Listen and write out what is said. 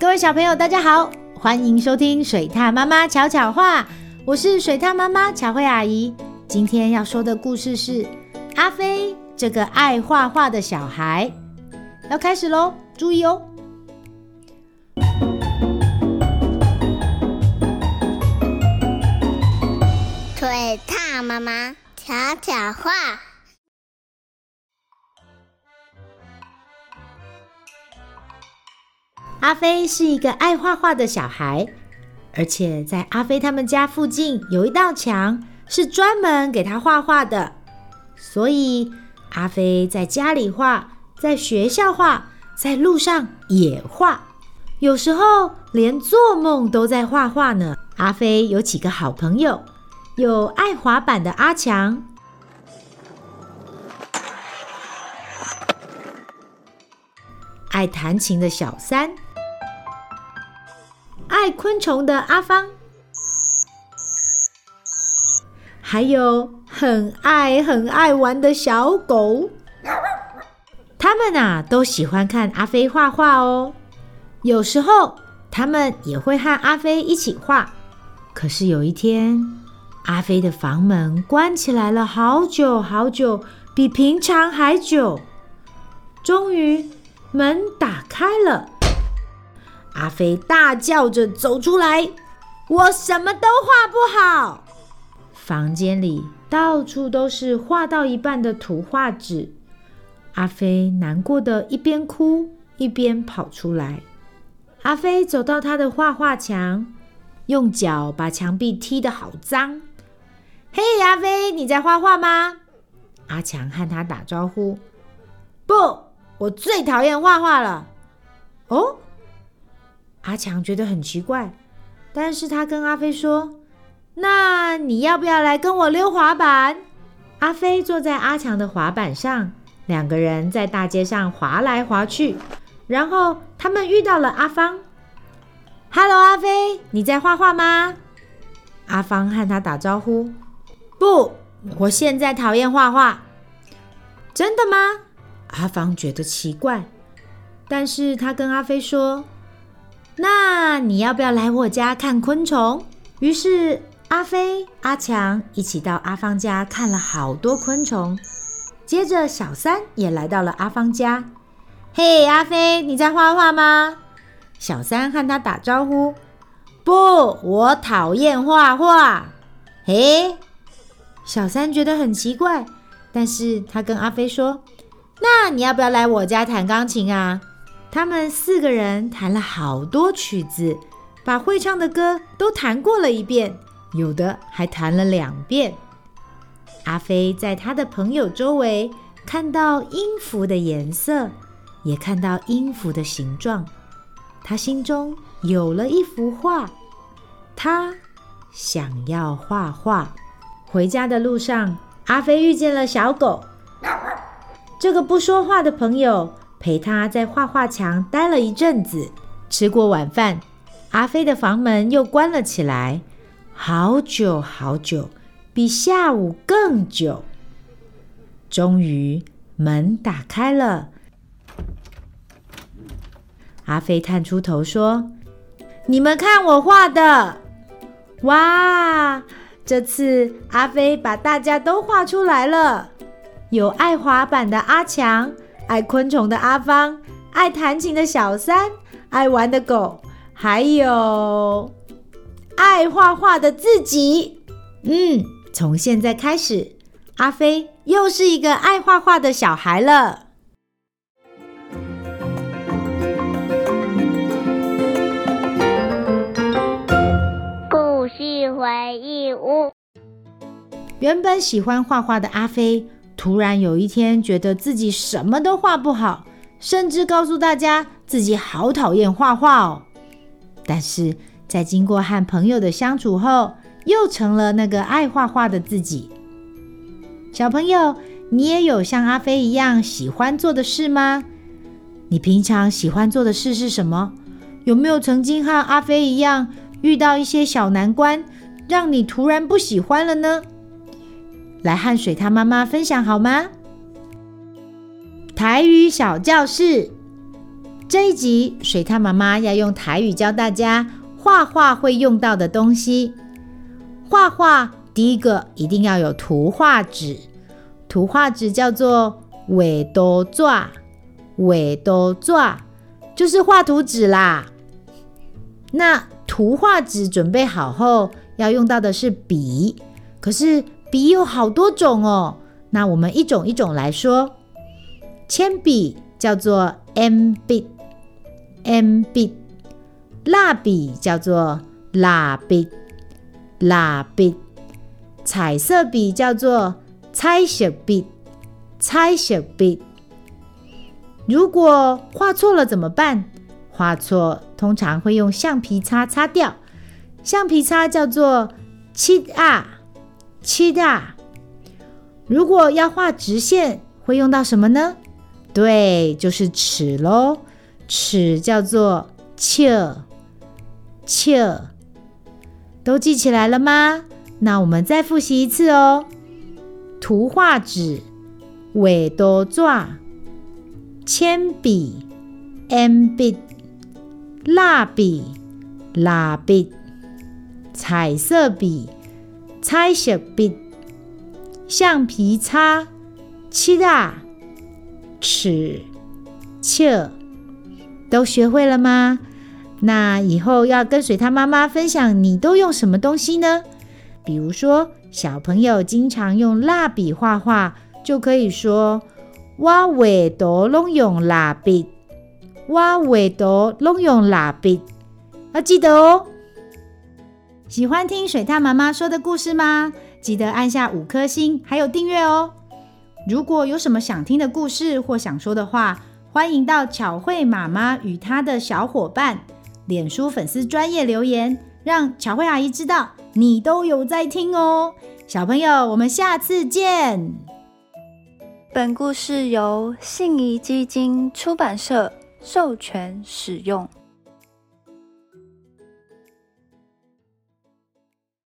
各位小朋友，大家好，欢迎收听水獭妈妈巧巧话，我是水獭妈妈巧慧阿姨。今天要说的故事是阿飞这个爱画画的小孩。要开始喽，注意哦！水獭妈妈巧巧话。阿飞是一个爱画画的小孩，而且在阿飞他们家附近有一道墙是专门给他画画的，所以阿飞在家里画，在学校画，在路上也画，有时候连做梦都在画画呢。阿飞有几个好朋友，有爱滑板的阿强，爱弹琴的小三。昆虫的阿芳，还有很爱很爱玩的小狗，他们啊都喜欢看阿飞画画哦。有时候他们也会和阿飞一起画。可是有一天，阿飞的房门关起来了好久好久，比平常还久。终于门打开了。阿飞大叫着走出来：“我什么都画不好。”房间里到处都是画到一半的图画纸。阿飞难过的一边哭一边跑出来。阿飞走到他的画画墙，用脚把墙壁踢得好脏。“嘿，阿飞，你在画画吗？”阿强和他打招呼。“不，我最讨厌画画了。”哦。阿强觉得很奇怪，但是他跟阿飞说：“那你要不要来跟我溜滑板？”阿飞坐在阿强的滑板上，两个人在大街上滑来滑去。然后他们遇到了阿芳。“Hello，阿飞，你在画画吗？”阿芳和他打招呼。“不，我现在讨厌画画。”“真的吗？”阿芳觉得奇怪，但是他跟阿飞说。那你要不要来我家看昆虫？于是阿飞、阿强一起到阿芳家看了好多昆虫。接着小三也来到了阿芳家。嘿，阿飞，你在画画吗？小三和他打招呼。不，我讨厌画画。嘿，小三觉得很奇怪，但是他跟阿飞说：“那你要不要来我家弹钢琴啊？”他们四个人弹了好多曲子，把会唱的歌都弹过了一遍，有的还弹了两遍。阿飞在他的朋友周围看到音符的颜色，也看到音符的形状，他心中有了一幅画。他想要画画。回家的路上，阿飞遇见了小狗，这个不说话的朋友。陪他在画画墙待了一阵子，吃过晚饭，阿飞的房门又关了起来，好久好久，比下午更久。终于门打开了，阿飞探出头说：“你们看我画的，哇！这次阿飞把大家都画出来了，有爱滑板的阿强。”爱昆虫的阿芳，爱弹琴的小三，爱玩的狗，还有爱画画的自己。嗯，从现在开始，阿飞又是一个爱画画的小孩了。故事回忆屋。原本喜欢画画的阿飞。突然有一天，觉得自己什么都画不好，甚至告诉大家自己好讨厌画画哦。但是在经过和朋友的相处后，又成了那个爱画画的自己。小朋友，你也有像阿飞一样喜欢做的事吗？你平常喜欢做的事是什么？有没有曾经和阿飞一样遇到一些小难关，让你突然不喜欢了呢？来和水獭妈妈分享好吗？台语小教室，这一集水獭妈妈要用台语教大家画画会用到的东西。画画第一个一定要有图画纸，图画纸叫做画图纸，画图纸就是画图纸啦。那图画纸准备好后，要用到的是笔，可是笔有好多种哦。那我们一种一种来说，铅笔叫做 M 笔，M 笔；蜡笔叫做蜡笔，蜡笔；彩色笔叫做彩色笔，彩色笔。如果画错了怎么办？画错通常会用橡皮擦擦掉，橡皮擦叫做漆啊，漆啊。如果要画直线，会用到什么呢？对，就是尺喽。尺叫做尺，尺。都记起来了吗？那我们再复习一次哦。图画纸，画图纸，铅笔，M 笔。蜡笔、蜡笔、彩色笔、彩色笔、橡皮擦、漆啦、尺、尺，都学会了吗？那以后要跟水獭妈妈分享，你都用什么东西呢？比如说，小朋友经常用蜡笔画画，就可以说：“我画图拢用蜡笔。”我画图拢用蜡笔，要记得哦。喜欢听水獭妈妈说的故事吗？记得按下五颗星，还有订阅哦。如果有什么想听的故事或想说的话，欢迎到巧慧妈妈与她的小伙伴脸书粉丝专业留言，让巧慧阿姨知道你都有在听哦。小朋友，我们下次见。本故事由信谊基金出版社授权使用。